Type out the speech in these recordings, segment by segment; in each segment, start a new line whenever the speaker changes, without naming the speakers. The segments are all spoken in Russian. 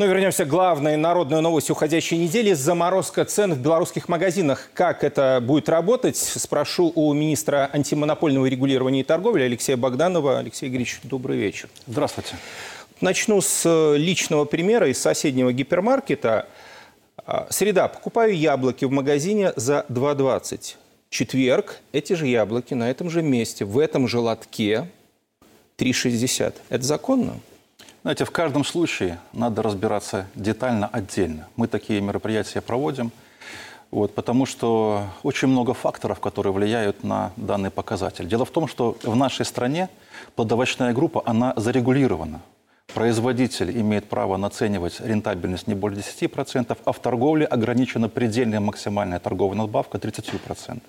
Ну, вернемся к главной народной новости уходящей недели. Заморозка цен в белорусских магазинах. Как это будет работать, спрошу у министра антимонопольного регулирования и торговли Алексея Богданова. Алексей Игоревич, добрый вечер.
Здравствуйте.
Начну с личного примера из соседнего гипермаркета. А, среда. Покупаю яблоки в магазине за 2,20. Четверг. Эти же яблоки на этом же месте, в этом же лотке 3,60. Это законно?
Знаете, в каждом случае надо разбираться детально, отдельно. Мы такие мероприятия проводим, вот, потому что очень много факторов, которые влияют на данный показатель. Дело в том, что в нашей стране плодовочная группа, она зарегулирована. Производитель имеет право наценивать рентабельность не более 10%, а в торговле ограничена предельная максимальная торговая надбавка 30%.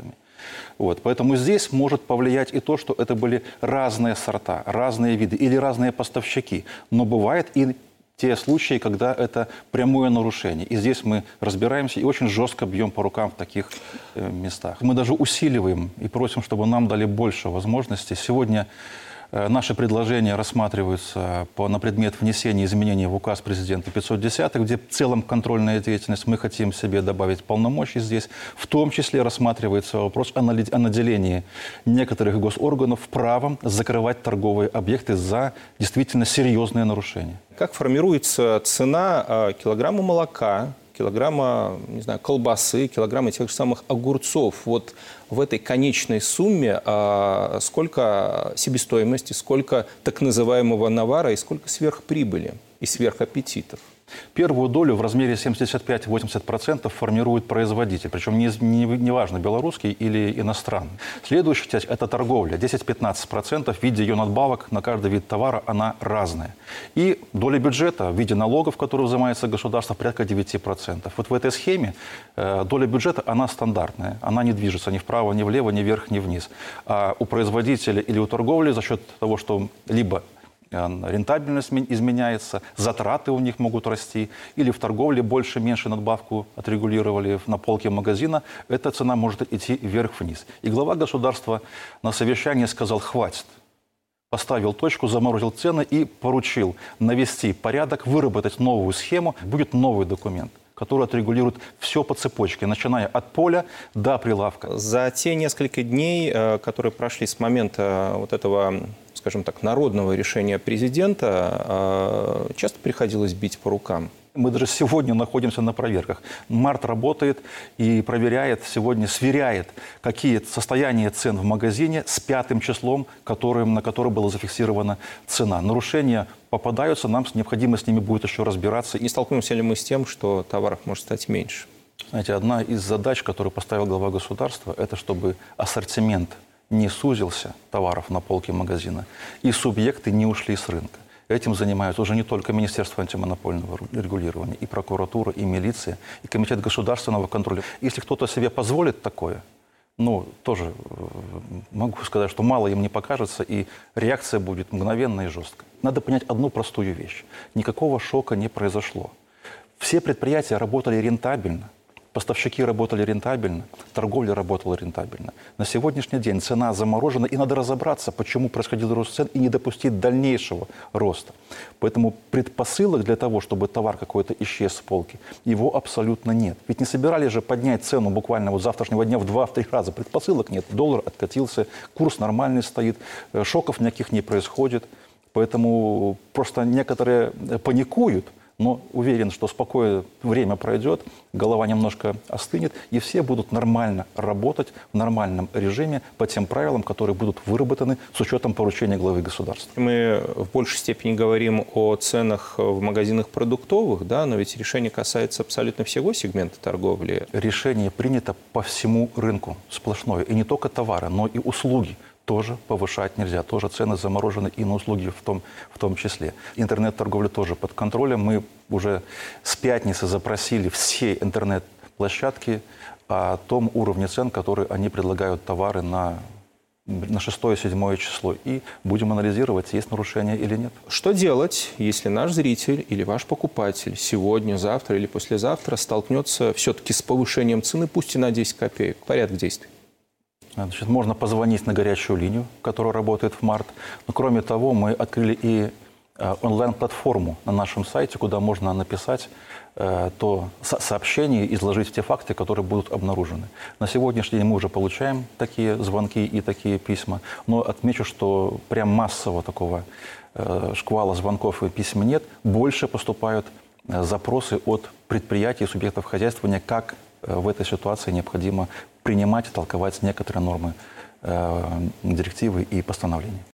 Вот. Поэтому здесь может повлиять и то, что это были разные сорта, разные виды или разные поставщики. Но бывает и те случаи, когда это прямое нарушение. И здесь мы разбираемся и очень жестко бьем по рукам в таких э, местах. Мы даже усиливаем и просим, чтобы нам дали больше возможностей. Сегодня наши предложения рассматриваются по, на предмет внесения изменений в указ президента 510, где в целом контрольная деятельность. Мы хотим себе добавить полномочий здесь. В том числе рассматривается вопрос о наделении некоторых госорганов правом закрывать торговые объекты за действительно серьезные нарушения.
Как формируется цена э, килограмма молока, килограмма, не знаю, колбасы, килограмма тех же самых огурцов. Вот в этой конечной сумме а, сколько себестоимости, сколько так называемого навара и сколько сверхприбыли и сверхаппетитов?
Первую долю в размере 75-80% формирует производитель, причем не, не, не белорусский или иностранный. Следующая часть – это торговля. 10-15% в виде ее надбавок на каждый вид товара, она разная. И доля бюджета в виде налогов, которые взимается государство, порядка 9%. Вот в этой схеме э, доля бюджета, она стандартная. Она не движется ни вправо, ни влево, ни вверх, ни вниз. А у производителя или у торговли за счет того, что либо рентабельность изменяется, затраты у них могут расти, или в торговле больше-меньше надбавку отрегулировали на полке магазина, эта цена может идти вверх-вниз. И глава государства на совещании сказал, хватит, поставил точку, заморозил цены и поручил навести порядок, выработать новую схему, будет новый документ который отрегулирует все по цепочке, начиная от поля до прилавка.
За те несколько дней, э, которые прошли с момента вот этого скажем так, народного решения президента, а, часто приходилось бить по рукам?
Мы даже сегодня находимся на проверках. Март работает и проверяет, сегодня сверяет, какие состояния цен в магазине с пятым числом, которым, на которое была зафиксирована цена. Нарушения попадаются, нам необходимо с ними будет еще разбираться.
Не столкнемся ли мы с тем, что товаров может стать меньше?
Знаете, одна из задач, которую поставил глава государства, это чтобы ассортимент не сузился товаров на полке магазина, и субъекты не ушли с рынка. Этим занимаются уже не только Министерство антимонопольного регулирования, и прокуратура, и милиция, и Комитет государственного контроля. Если кто-то себе позволит такое, ну, тоже э, могу сказать, что мало им не покажется, и реакция будет мгновенная и жесткая. Надо понять одну простую вещь. Никакого шока не произошло. Все предприятия работали рентабельно. Поставщики работали рентабельно, торговля работала рентабельно. На сегодняшний день цена заморожена, и надо разобраться, почему происходил рост цен, и не допустить дальнейшего роста. Поэтому предпосылок для того, чтобы товар какой-то исчез с полки, его абсолютно нет. Ведь не собирались же поднять цену буквально вот завтрашнего дня в 2-3 раза. Предпосылок нет. Доллар откатился, курс нормальный стоит, э, шоков никаких не происходит. Поэтому просто некоторые паникуют – но уверен, что спокойное время пройдет, голова немножко остынет, и все будут нормально работать в нормальном режиме по тем правилам, которые будут выработаны с учетом поручения главы государства.
Мы в большей степени говорим о ценах в магазинах продуктовых, да, но ведь решение касается абсолютно всего сегмента торговли.
Решение принято по всему рынку сплошное, и не только товары, но и услуги тоже повышать нельзя. Тоже цены заморожены и на услуги в том, в том числе. Интернет-торговля тоже под контролем. Мы уже с пятницы запросили все интернет-площадки о том уровне цен, которые они предлагают товары на на 6-7 число и будем анализировать, есть нарушения или нет.
Что делать, если наш зритель или ваш покупатель сегодня, завтра или послезавтра столкнется все-таки с повышением цены, пусть и на 10 копеек? Порядок действий.
Значит, можно позвонить на горячую линию, которая работает в март. Но кроме того, мы открыли и э, онлайн-платформу на нашем сайте, куда можно написать э, то со- сообщение, изложить те факты, которые будут обнаружены. На сегодняшний день мы уже получаем такие звонки и такие письма, но отмечу, что прям массового такого э, шквала звонков и писем нет. Больше поступают э, запросы от предприятий субъектов хозяйствования, как в этой ситуации необходимо принимать и толковать некоторые нормы э, директивы и постановления.